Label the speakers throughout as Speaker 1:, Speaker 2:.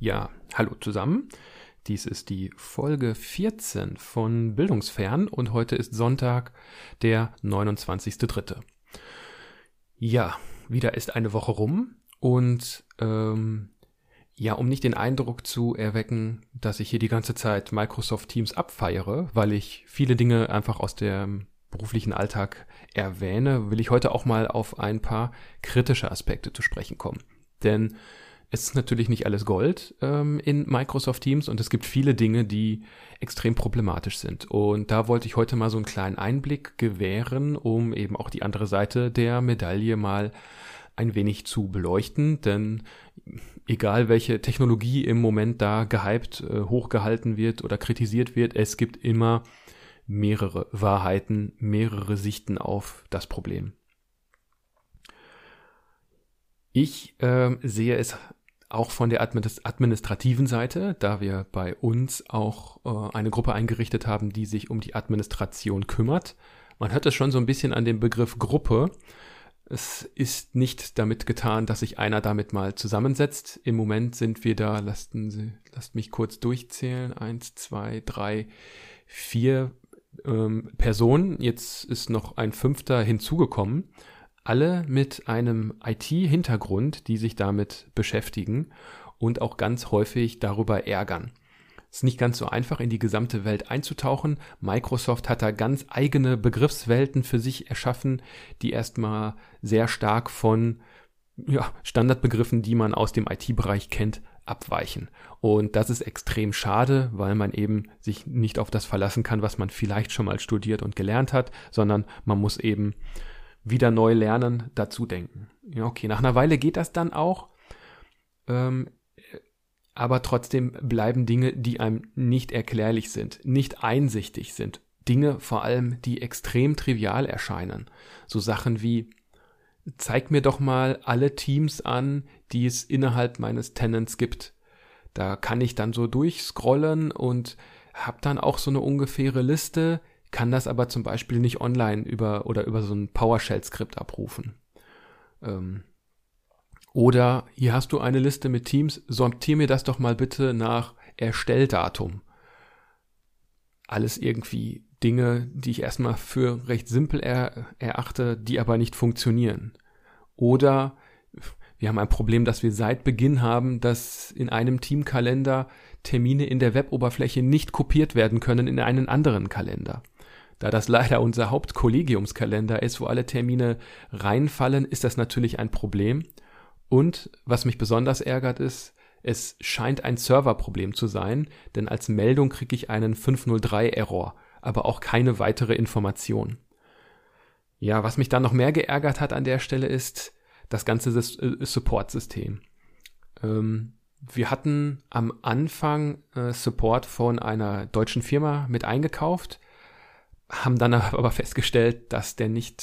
Speaker 1: Ja, hallo zusammen. Dies ist die Folge 14 von Bildungsfern und heute ist Sonntag, der 29.3. Ja, wieder ist eine Woche rum und ähm, ja, um nicht den Eindruck zu erwecken, dass ich hier die ganze Zeit Microsoft Teams abfeiere, weil ich viele Dinge einfach aus dem beruflichen Alltag erwähne, will ich heute auch mal auf ein paar kritische Aspekte zu sprechen kommen. Denn es ist natürlich nicht alles Gold ähm, in Microsoft Teams und es gibt viele Dinge, die extrem problematisch sind. Und da wollte ich heute mal so einen kleinen Einblick gewähren, um eben auch die andere Seite der Medaille mal ein wenig zu beleuchten, denn egal welche Technologie im Moment da gehypt, äh, hochgehalten wird oder kritisiert wird, es gibt immer mehrere Wahrheiten, mehrere Sichten auf das Problem. Ich äh, sehe es auch von der administrativen Seite, da wir bei uns auch äh, eine Gruppe eingerichtet haben, die sich um die Administration kümmert. Man hört es schon so ein bisschen an dem Begriff Gruppe. Es ist nicht damit getan, dass sich einer damit mal zusammensetzt. Im Moment sind wir da, lassen Sie, lasst mich kurz durchzählen. Eins, zwei, drei, vier ähm, Personen. Jetzt ist noch ein fünfter hinzugekommen alle mit einem IT-Hintergrund, die sich damit beschäftigen und auch ganz häufig darüber ärgern. Es ist nicht ganz so einfach, in die gesamte Welt einzutauchen. Microsoft hat da ganz eigene Begriffswelten für sich erschaffen, die erstmal sehr stark von ja, Standardbegriffen, die man aus dem IT-Bereich kennt, abweichen. Und das ist extrem schade, weil man eben sich nicht auf das verlassen kann, was man vielleicht schon mal studiert und gelernt hat, sondern man muss eben wieder neu lernen, dazu denken. Ja, okay, nach einer Weile geht das dann auch. Ähm, aber trotzdem bleiben Dinge, die einem nicht erklärlich sind, nicht einsichtig sind. Dinge vor allem, die extrem trivial erscheinen. So Sachen wie, zeig mir doch mal alle Teams an, die es innerhalb meines Tenants gibt. Da kann ich dann so durchscrollen und hab dann auch so eine ungefähre Liste, kann das aber zum Beispiel nicht online über oder über so ein PowerShell-Skript abrufen. Ähm, oder hier hast du eine Liste mit Teams, sortier mir das doch mal bitte nach Erstelldatum. Alles irgendwie Dinge, die ich erstmal für recht simpel er, erachte, die aber nicht funktionieren. Oder wir haben ein Problem, dass wir seit Beginn haben, dass in einem Teamkalender Termine in der Weboberfläche nicht kopiert werden können in einen anderen Kalender. Da das leider unser Hauptkollegiumskalender ist, wo alle Termine reinfallen, ist das natürlich ein Problem. Und was mich besonders ärgert ist, es scheint ein Serverproblem zu sein, denn als Meldung kriege ich einen 503-Error, aber auch keine weitere Information. Ja, was mich dann noch mehr geärgert hat an der Stelle ist das ganze äh, Support-System. Ähm, wir hatten am Anfang äh, Support von einer deutschen Firma mit eingekauft, haben dann aber festgestellt, dass der nicht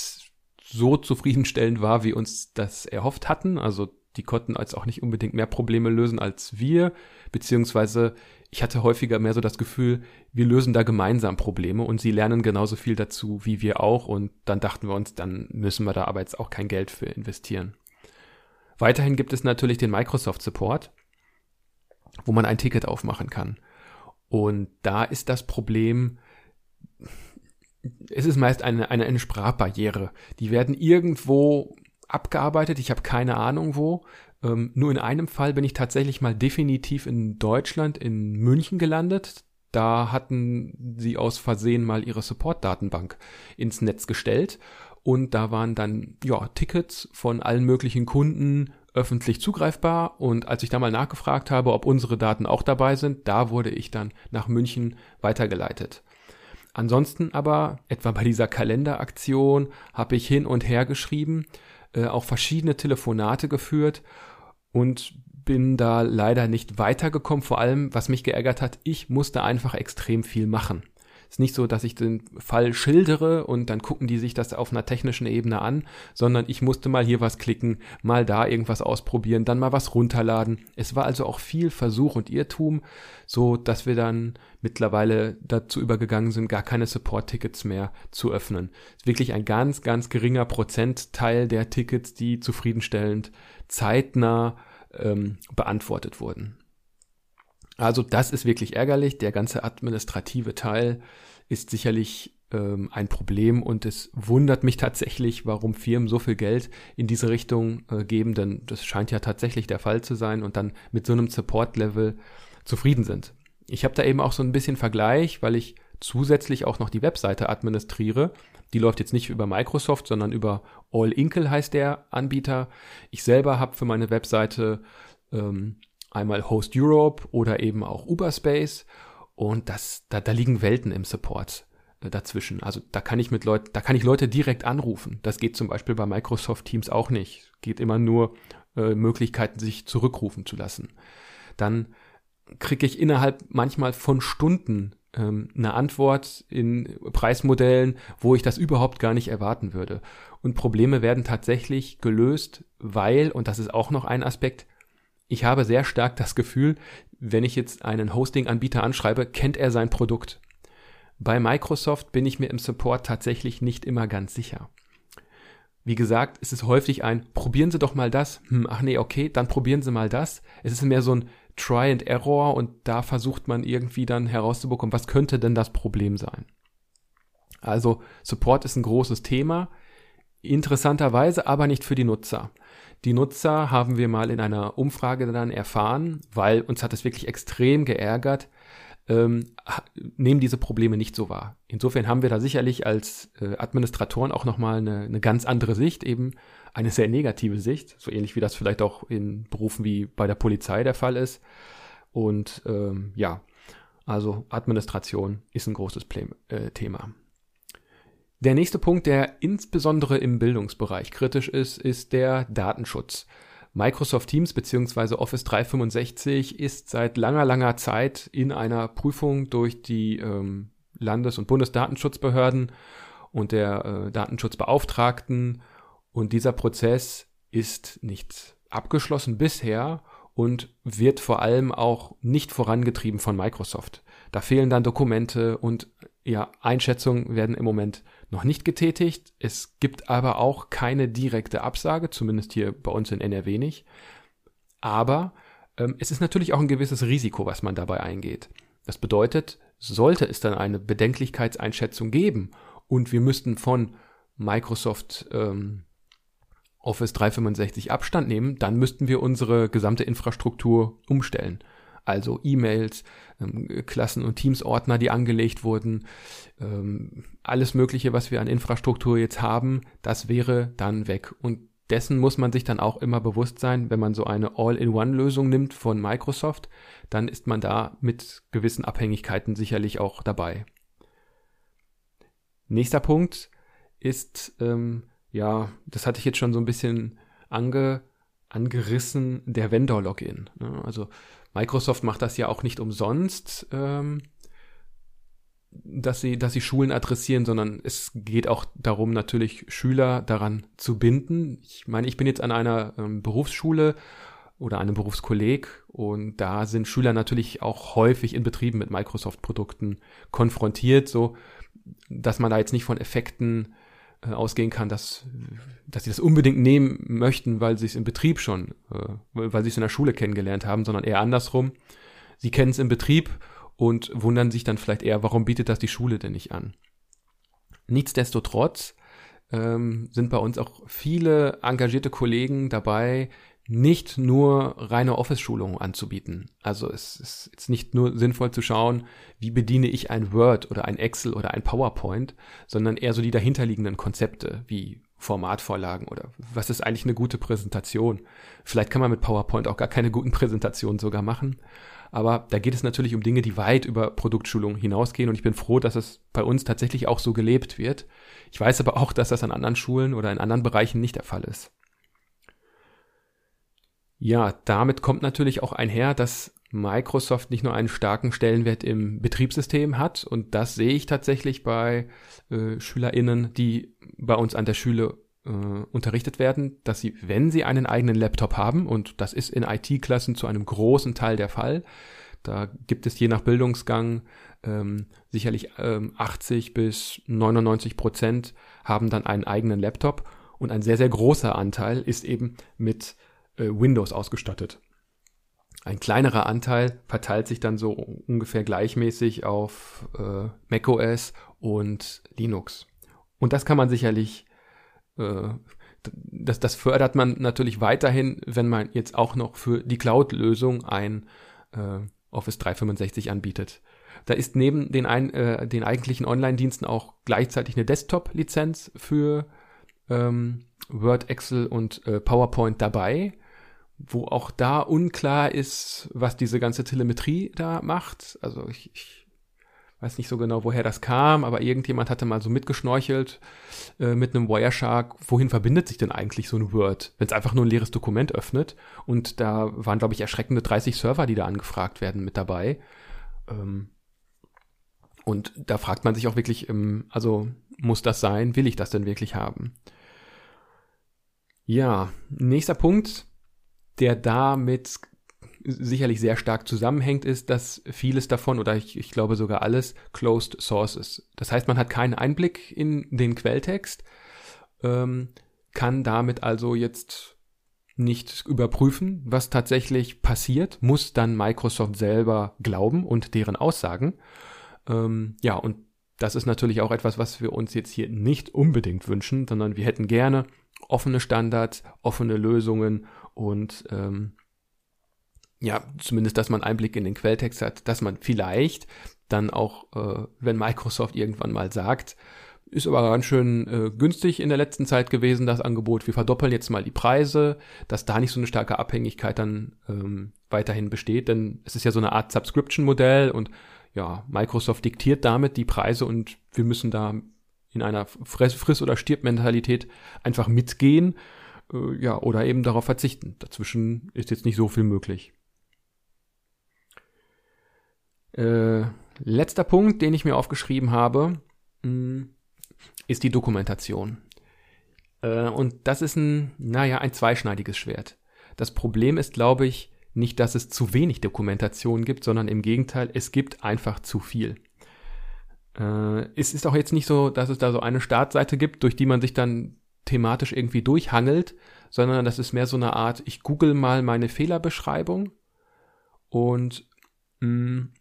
Speaker 1: so zufriedenstellend war, wie uns das erhofft hatten. Also die konnten als auch nicht unbedingt mehr Probleme lösen als wir, beziehungsweise ich hatte häufiger mehr so das Gefühl, wir lösen da gemeinsam Probleme und sie lernen genauso viel dazu wie wir auch und dann dachten wir uns, dann müssen wir da aber jetzt auch kein Geld für investieren. Weiterhin gibt es natürlich den Microsoft Support, wo man ein Ticket aufmachen kann. Und da ist das Problem, es ist meist eine, eine, eine Sprachbarriere. Die werden irgendwo abgearbeitet, ich habe keine Ahnung wo. Ähm, nur in einem Fall bin ich tatsächlich mal definitiv in Deutschland, in München gelandet. Da hatten sie aus Versehen mal ihre Support-Datenbank ins Netz gestellt und da waren dann ja Tickets von allen möglichen Kunden öffentlich zugreifbar und als ich da mal nachgefragt habe, ob unsere Daten auch dabei sind, da wurde ich dann nach München weitergeleitet. Ansonsten aber, etwa bei dieser Kalenderaktion, habe ich hin und her geschrieben, äh, auch verschiedene Telefonate geführt und bin da leider nicht weitergekommen. Vor allem, was mich geärgert hat, ich musste einfach extrem viel machen. Ist nicht so, dass ich den Fall schildere und dann gucken die sich das auf einer technischen Ebene an, sondern ich musste mal hier was klicken, mal da irgendwas ausprobieren, dann mal was runterladen. Es war also auch viel Versuch und Irrtum, so dass wir dann mittlerweile dazu übergegangen sind, gar keine Support-Tickets mehr zu öffnen. Ist wirklich ein ganz, ganz geringer Prozentteil der Tickets, die zufriedenstellend zeitnah ähm, beantwortet wurden. Also das ist wirklich ärgerlich. Der ganze administrative Teil ist sicherlich ähm, ein Problem und es wundert mich tatsächlich, warum Firmen so viel Geld in diese Richtung äh, geben, denn das scheint ja tatsächlich der Fall zu sein und dann mit so einem Support-Level zufrieden sind. Ich habe da eben auch so ein bisschen Vergleich, weil ich zusätzlich auch noch die Webseite administriere. Die läuft jetzt nicht über Microsoft, sondern über All Inkle heißt der Anbieter. Ich selber habe für meine Webseite ähm, einmal Host Europe oder eben auch Uberspace und das, da, da liegen Welten im Support äh, dazwischen. Also da kann ich mit Leuten, da kann ich Leute direkt anrufen. Das geht zum Beispiel bei Microsoft Teams auch nicht. Geht immer nur äh, Möglichkeiten, sich zurückrufen zu lassen. Dann kriege ich innerhalb manchmal von Stunden ähm, eine Antwort in Preismodellen, wo ich das überhaupt gar nicht erwarten würde. Und Probleme werden tatsächlich gelöst, weil, und das ist auch noch ein Aspekt, ich habe sehr stark das Gefühl, wenn ich jetzt einen Hosting-Anbieter anschreibe, kennt er sein Produkt. Bei Microsoft bin ich mir im Support tatsächlich nicht immer ganz sicher. Wie gesagt, es ist häufig ein, probieren Sie doch mal das. Hm, ach nee, okay, dann probieren Sie mal das. Es ist mehr so ein Try and Error und da versucht man irgendwie dann herauszubekommen, was könnte denn das Problem sein. Also Support ist ein großes Thema, interessanterweise aber nicht für die Nutzer. Die Nutzer haben wir mal in einer Umfrage dann erfahren, weil uns hat es wirklich extrem geärgert, ähm, nehmen diese Probleme nicht so wahr. Insofern haben wir da sicherlich als äh, Administratoren auch nochmal eine, eine ganz andere Sicht, eben eine sehr negative Sicht, so ähnlich wie das vielleicht auch in Berufen wie bei der Polizei der Fall ist. Und ähm, ja, also Administration ist ein großes Play äh, Thema. Der nächste Punkt, der insbesondere im Bildungsbereich kritisch ist, ist der Datenschutz. Microsoft Teams bzw. Office 365 ist seit langer, langer Zeit in einer Prüfung durch die ähm, Landes- und Bundesdatenschutzbehörden und der äh, Datenschutzbeauftragten. Und dieser Prozess ist nicht abgeschlossen bisher und wird vor allem auch nicht vorangetrieben von Microsoft. Da fehlen dann Dokumente und ja, Einschätzungen werden im Moment noch nicht getätigt. Es gibt aber auch keine direkte Absage, zumindest hier bei uns in NRW nicht. Aber ähm, es ist natürlich auch ein gewisses Risiko, was man dabei eingeht. Das bedeutet, sollte es dann eine Bedenklichkeitseinschätzung geben und wir müssten von Microsoft ähm, Office 365 Abstand nehmen, dann müssten wir unsere gesamte Infrastruktur umstellen also E-Mails, ähm, Klassen- und Teams-Ordner, die angelegt wurden, ähm, alles Mögliche, was wir an Infrastruktur jetzt haben, das wäre dann weg. Und dessen muss man sich dann auch immer bewusst sein, wenn man so eine All-in-One-Lösung nimmt von Microsoft, dann ist man da mit gewissen Abhängigkeiten sicherlich auch dabei. Nächster Punkt ist, ähm, ja, das hatte ich jetzt schon so ein bisschen ange, angerissen, der Vendor-Login. Ne? Also Microsoft macht das ja auch nicht umsonst, ähm, dass sie, dass sie Schulen adressieren, sondern es geht auch darum, natürlich Schüler daran zu binden. Ich meine, ich bin jetzt an einer ähm, Berufsschule oder einem Berufskolleg und da sind Schüler natürlich auch häufig in Betrieben mit Microsoft-Produkten konfrontiert, so dass man da jetzt nicht von Effekten äh, ausgehen kann, dass, dass sie das unbedingt nehmen möchten, weil sie es im Betrieb schon, äh, weil sie es in der Schule kennengelernt haben, sondern eher andersrum. Sie kennen es im Betrieb und wundern sich dann vielleicht eher, warum bietet das die Schule denn nicht an? Nichtsdestotrotz ähm, sind bei uns auch viele engagierte Kollegen dabei, nicht nur reine Office-Schulungen anzubieten. Also es ist jetzt nicht nur sinnvoll zu schauen, wie bediene ich ein Word oder ein Excel oder ein PowerPoint, sondern eher so die dahinterliegenden Konzepte wie Formatvorlagen oder was ist eigentlich eine gute Präsentation. Vielleicht kann man mit PowerPoint auch gar keine guten Präsentationen sogar machen. Aber da geht es natürlich um Dinge, die weit über Produktschulung hinausgehen und ich bin froh, dass es bei uns tatsächlich auch so gelebt wird. Ich weiß aber auch, dass das an anderen Schulen oder in anderen Bereichen nicht der Fall ist. Ja, damit kommt natürlich auch einher, dass Microsoft nicht nur einen starken Stellenwert im Betriebssystem hat und das sehe ich tatsächlich bei äh, Schülerinnen, die bei uns an der Schule äh, unterrichtet werden, dass sie, wenn sie einen eigenen Laptop haben und das ist in IT-Klassen zu einem großen Teil der Fall, da gibt es je nach Bildungsgang ähm, sicherlich ähm, 80 bis 99 Prozent haben dann einen eigenen Laptop und ein sehr, sehr großer Anteil ist eben mit äh, Windows ausgestattet. ein kleinerer Anteil verteilt sich dann so ungefähr gleichmäßig auf äh, macOS und Linux. Und das kann man sicherlich, äh, das, das fördert man natürlich weiterhin, wenn man jetzt auch noch für die Cloud-Lösung ein äh, Office 365 anbietet. Da ist neben den, ein, äh, den eigentlichen Online-Diensten auch gleichzeitig eine Desktop-Lizenz für ähm, Word, Excel und äh, PowerPoint dabei wo auch da unklar ist, was diese ganze Telemetrie da macht. Also ich, ich weiß nicht so genau, woher das kam, aber irgendjemand hatte mal so mitgeschnorchelt äh, mit einem Wireshark, wohin verbindet sich denn eigentlich so ein Word, wenn es einfach nur ein leeres Dokument öffnet. Und da waren, glaube ich, erschreckende 30 Server, die da angefragt werden, mit dabei. Ähm, und da fragt man sich auch wirklich, ähm, also muss das sein? Will ich das denn wirklich haben? Ja, nächster Punkt der damit sicherlich sehr stark zusammenhängt, ist, dass vieles davon oder ich, ich glaube sogar alles closed source ist. Das heißt, man hat keinen Einblick in den Quelltext, ähm, kann damit also jetzt nicht überprüfen, was tatsächlich passiert, muss dann Microsoft selber glauben und deren Aussagen. Ähm, ja, und das ist natürlich auch etwas, was wir uns jetzt hier nicht unbedingt wünschen, sondern wir hätten gerne offene Standards, offene Lösungen und ähm, ja, zumindest, dass man Einblick in den Quelltext hat, dass man vielleicht dann auch, äh, wenn Microsoft irgendwann mal sagt, ist aber ganz schön äh, günstig in der letzten Zeit gewesen, das Angebot. Wir verdoppeln jetzt mal die Preise, dass da nicht so eine starke Abhängigkeit dann ähm, weiterhin besteht, denn es ist ja so eine Art Subscription-Modell und ja, Microsoft diktiert damit die Preise und wir müssen da in einer Friss- oder Stirb-Mentalität einfach mitgehen äh, ja, oder eben darauf verzichten. Dazwischen ist jetzt nicht so viel möglich. Äh, letzter Punkt, den ich mir aufgeschrieben habe, mh, hm, ist die Dokumentation. Äh, und das ist ein, naja, ein zweischneidiges Schwert. Das Problem ist, glaube ich, nicht, dass es zu wenig Dokumentation gibt, sondern im Gegenteil, es gibt einfach zu viel. Äh, es ist auch jetzt nicht so, dass es da so eine Startseite gibt, durch die man sich dann thematisch irgendwie durchhangelt, sondern das ist mehr so eine Art, ich google mal meine Fehlerbeschreibung und mh, mm,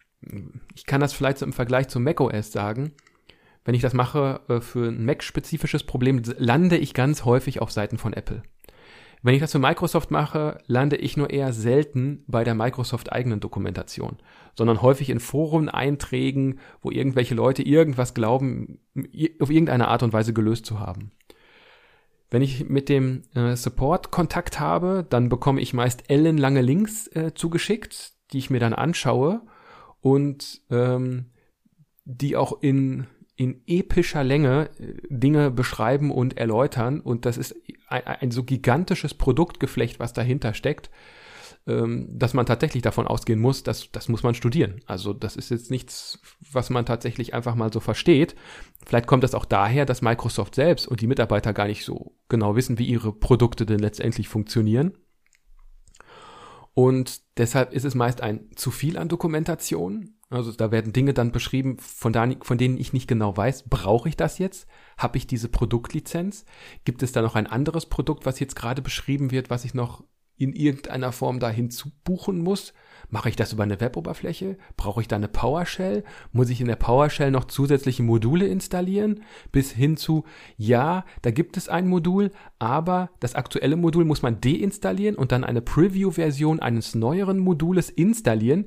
Speaker 1: ich kann das vielleicht so im Vergleich zu macOS sagen. Wenn ich das mache äh, für ein Mac-spezifisches Problem, lande ich ganz häufig auf Seiten von Apple. Wenn ich das für Microsoft mache, lande ich nur eher selten bei der Microsoft eigenen Dokumentation, sondern häufig in Foren-Einträgen, wo irgendwelche Leute irgendwas glauben, auf irgendeine Art und Weise gelöst zu haben. Wenn ich mit dem äh, Support Kontakt habe, dann bekomme ich meist ellenlange Links äh, zugeschickt, die ich mir dann anschaue und ähm, die auch in in epischer Länge äh, Dinge beschreiben und erläutern. Und das ist ein, ein so gigantisches Produktgeflecht, was dahinter steckt, ähm, dass man tatsächlich davon ausgehen muss, dass das muss man studieren. Also das ist jetzt nichts, was man tatsächlich einfach mal so versteht. Vielleicht kommt das auch daher, dass Microsoft selbst und die Mitarbeiter gar nicht so genau wissen, wie ihre Produkte denn letztendlich funktionieren. Und deshalb ist es meist ein zu viel an Dokumentation. Also da werden Dinge dann beschrieben, von, da, von denen ich nicht genau weiß, brauche ich das jetzt? Habe ich diese Produktlizenz? Gibt es da noch ein anderes Produkt, was jetzt gerade beschrieben wird, was ich noch in irgendeiner Form da hinzubuchen muss? Mache ich das über eine Weboberfläche? Brauche ich da eine PowerShell? Muss ich in der PowerShell noch zusätzliche Module installieren? Bis hin zu, ja, da gibt es ein Modul, aber das aktuelle Modul muss man deinstallieren und dann eine Preview-Version eines neueren Modules installieren,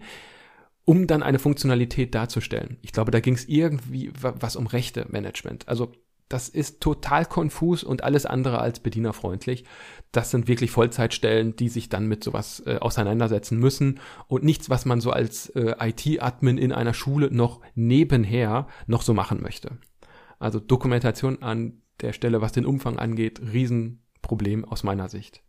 Speaker 1: um dann eine Funktionalität darzustellen. Ich glaube, da ging es irgendwie was um Rechte-Management. Also das ist total konfus und alles andere als bedienerfreundlich. Das sind wirklich Vollzeitstellen, die sich dann mit sowas äh, auseinandersetzen müssen und nichts, was man so als äh, IT-Admin in einer Schule noch nebenher noch so machen möchte. Also Dokumentation an der Stelle, was den Umfang angeht, Riesenproblem aus meiner Sicht.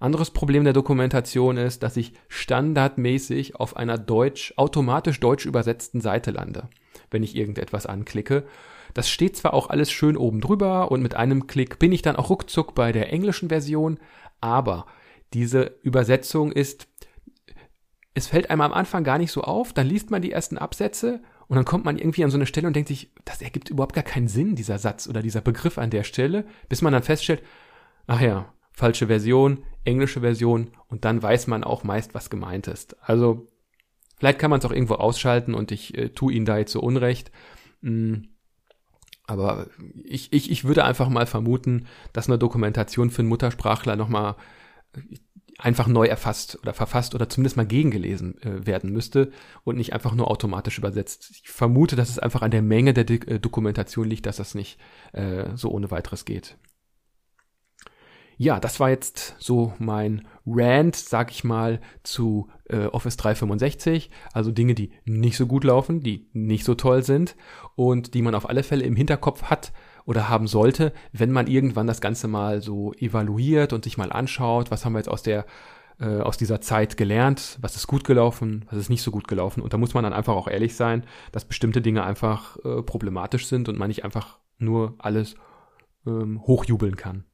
Speaker 1: Anderes Problem der Dokumentation ist, dass ich standardmäßig auf einer deutsch, automatisch deutsch übersetzten Seite lande, wenn ich irgendetwas anklicke das steht zwar auch alles schön oben drüber und mit einem Klick bin ich dann auch ruckzuck bei der englischen Version, aber diese Übersetzung ist, es fällt einem am Anfang gar nicht so auf, dann liest man die ersten Absätze und dann kommt man irgendwie an so eine Stelle und denkt sich, das ergibt überhaupt gar keinen Sinn, dieser Satz oder dieser Begriff an der Stelle, bis man dann feststellt, ach ja, falsche Version, englische Version und dann weiß man auch meist, was gemeint ist. Also vielleicht kann man es auch irgendwo ausschalten und ich äh, tue Ihnen da jetzt so Unrecht. Hm. Aber ich, ich, ich würde einfach mal vermuten, dass eine Dokumentation für einen Muttersprachler nochmal einfach neu erfasst oder verfasst oder zumindest mal gegengelesen äh, werden müsste und nicht einfach nur automatisch übersetzt. Ich vermute, dass es einfach an der Menge der D äh, Dokumentation liegt, dass das nicht äh, so ohne weiteres geht. Ja, das war jetzt so mein Rant, sag ich mal, zu äh, Office 365. Also Dinge, die nicht so gut laufen, die nicht so toll sind und die man auf alle Fälle im Hinterkopf hat, oder haben sollte, wenn man irgendwann das Ganze mal so evaluiert und sich mal anschaut, was haben wir jetzt aus der äh, aus dieser Zeit gelernt, was ist gut gelaufen, was ist nicht so gut gelaufen. Und da muss man dann einfach auch ehrlich sein, dass bestimmte Dinge einfach äh, problematisch sind und man nicht einfach nur alles ähm, hochjubeln kann.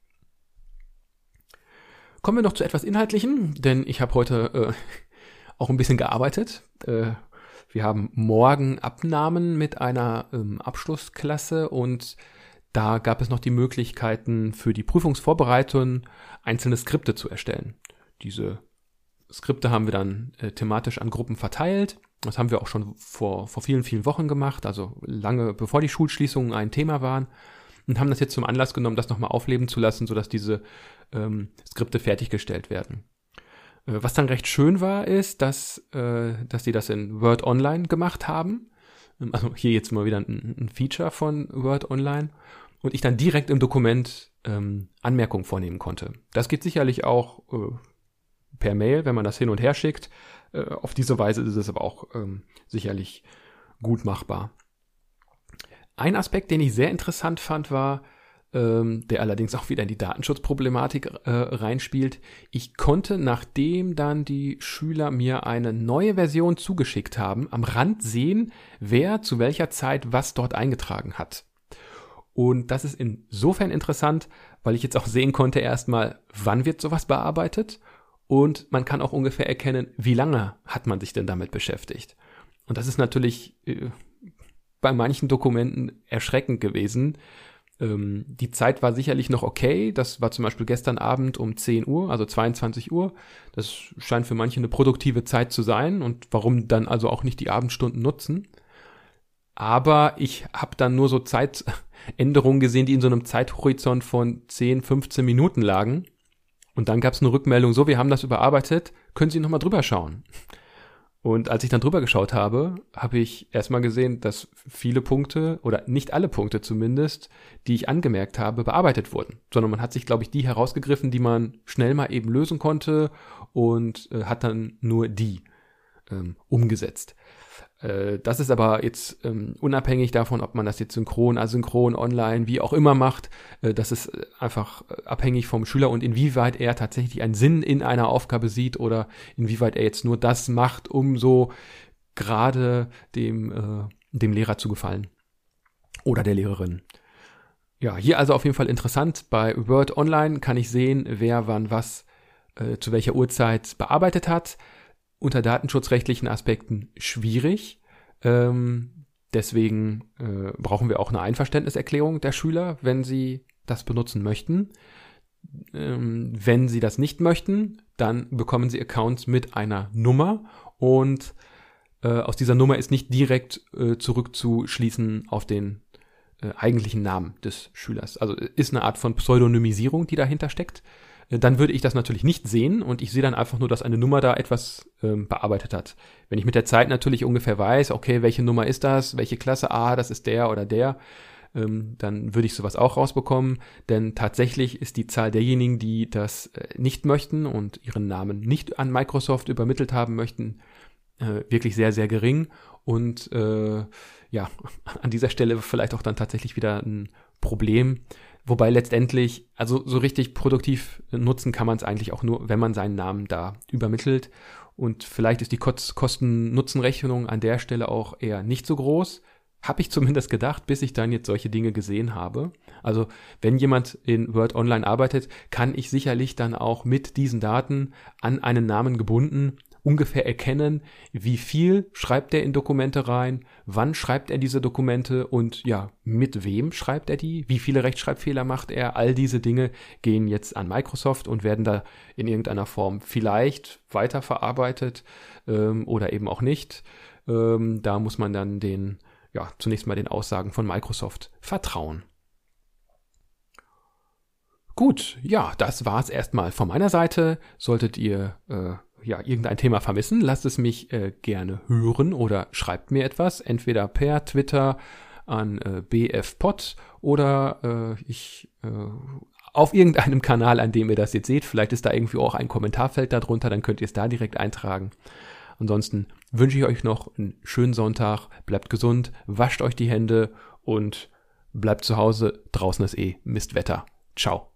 Speaker 1: Kommen wir noch zu etwas Inhaltlichem, denn ich habe heute äh, auch ein bisschen gearbeitet. Äh, wir haben morgen Abnahmen mit einer ähm, Abschlussklasse und da gab es noch die Möglichkeiten für die Prüfungsvorbereitung einzelne Skripte zu erstellen. Diese Skripte haben wir dann äh, thematisch an Gruppen verteilt. Das haben wir auch schon vor, vor vielen, vielen Wochen gemacht, also lange bevor die Schulschließungen ein Thema waren und haben das jetzt zum Anlass genommen, das nochmal aufleben zu lassen, sodass diese ähm, Skripte fertiggestellt werden. Äh, was dann recht schön war, ist, dass, äh, dass die das in Word Online gemacht haben. Also hier jetzt mal wieder ein, Feature von Word Online und ich dann direkt im Dokument ähm, Anmerkungen vornehmen konnte. Das geht sicherlich auch äh, per Mail, wenn man das hin und her schickt. Auf diese Weise ist es aber auch ähm, sicherlich gut machbar. Ein Aspekt, den ich sehr interessant fand, war, ähm, der allerdings auch wieder in die Datenschutzproblematik äh, reinspielt. Ich konnte, nachdem dann die Schüler mir eine neue Version zugeschickt haben, am Rand sehen, wer zu welcher Zeit was dort eingetragen hat. Und das ist insofern interessant, weil ich jetzt auch sehen konnte erstmal, wann wird sowas bearbeitet und man kann auch ungefähr erkennen, wie lange hat man sich denn damit beschäftigt. Und das ist natürlich äh, bei manchen Dokumenten erschreckend gewesen. Ähm, die Zeit war sicherlich noch okay. Das war zum Beispiel gestern Abend um 10 Uhr, also 22 Uhr. Das scheint für manche eine produktive Zeit zu sein. Und warum dann also auch nicht die Abendstunden nutzen? Aber ich habe dann nur so Zeitänderungen gesehen, die in so einem Zeithorizont von 10, 15 Minuten lagen. Und dann gab es eine Rückmeldung, so, wir haben das überarbeitet, können Sie nochmal drüber schauen. Und als ich dann drüber geschaut habe, habe ich erstmal gesehen, dass viele Punkte, oder nicht alle Punkte zumindest, die ich angemerkt habe, bearbeitet wurden. Sondern man hat sich, glaube ich, die herausgegriffen, die man schnell mal eben lösen konnte und äh, hat dann nur die ähm, umgesetzt. Äh, das ist aber jetzt ähm, unabhängig davon, ob man das jetzt synchron, asynchron, online, wie auch immer macht. Äh, das ist äh, einfach äh, abhängig vom Schüler und inwieweit er tatsächlich einen Sinn in einer Aufgabe sieht oder inwieweit er jetzt nur das macht, um so gerade dem, äh, dem Lehrer zu gefallen. Oder der Lehrerin. Ja, hier also auf jeden Fall interessant. Bei Word Online kann ich sehen, wer wann was äh, zu welcher Uhrzeit bearbeitet hat unter datenschutzrechtlichen Aspekten schwierig. Ähm, deswegen äh, brauchen wir auch eine Einverständniserklärung der Schüler, wenn sie das benutzen möchten. Ähm, wenn sie das nicht möchten, dann bekommen sie Accounts mit einer Nummer und äh, aus dieser Nummer ist nicht direkt äh, zurückzuschließen auf den äh, eigentlichen Namen des Schülers. Also ist eine Art von Pseudonymisierung, die dahinter steckt dann würde ich das natürlich nicht sehen und ich sehe dann einfach nur, dass eine Nummer da etwas ähm, bearbeitet hat. Wenn ich mit der Zeit natürlich ungefähr weiß, okay, welche Nummer ist das, welche Klasse, ah, das ist der oder der, ähm, dann würde ich sowas auch rausbekommen, denn tatsächlich ist die Zahl derjenigen, die das äh, nicht möchten und ihren Namen nicht an Microsoft übermittelt haben möchten, äh, wirklich sehr, sehr gering. Und äh, ja, an dieser Stelle vielleicht auch dann tatsächlich wieder ein Problem, Wobei letztendlich, also so richtig produktiv nutzen kann man es eigentlich auch nur, wenn man seinen Namen da übermittelt. Und vielleicht ist die Kosten-Nutzen-Rechnung an der Stelle auch eher nicht so groß. Habe ich zumindest gedacht, bis ich dann jetzt solche Dinge gesehen habe. Also wenn jemand in Word Online arbeitet, kann ich sicherlich dann auch mit diesen Daten an einen Namen gebunden ungefähr erkennen, wie viel schreibt er in Dokumente rein, wann schreibt er diese Dokumente und ja, mit wem schreibt er die, wie viele Rechtschreibfehler macht er. All diese Dinge gehen jetzt an Microsoft und werden da in irgendeiner Form vielleicht weiterverarbeitet ähm, oder eben auch nicht. Ähm, da muss man dann den, ja, zunächst mal den Aussagen von Microsoft vertrauen. Gut, ja, das war's erstmal von meiner Seite. Solltet ihr äh, ja irgendein Thema vermissen, lasst es mich äh, gerne hören oder schreibt mir etwas, entweder per Twitter an äh, bfpod oder äh, ich äh, auf irgendeinem Kanal, an dem ihr das jetzt seht. Vielleicht ist da irgendwie auch ein Kommentarfeld darunter, dann könnt ihr es da direkt eintragen. Ansonsten wünsche ich euch noch einen schönen Sonntag, bleibt gesund, wascht euch die Hände und bleibt zu Hause. Draußen ist eh Mistwetter. Ciao.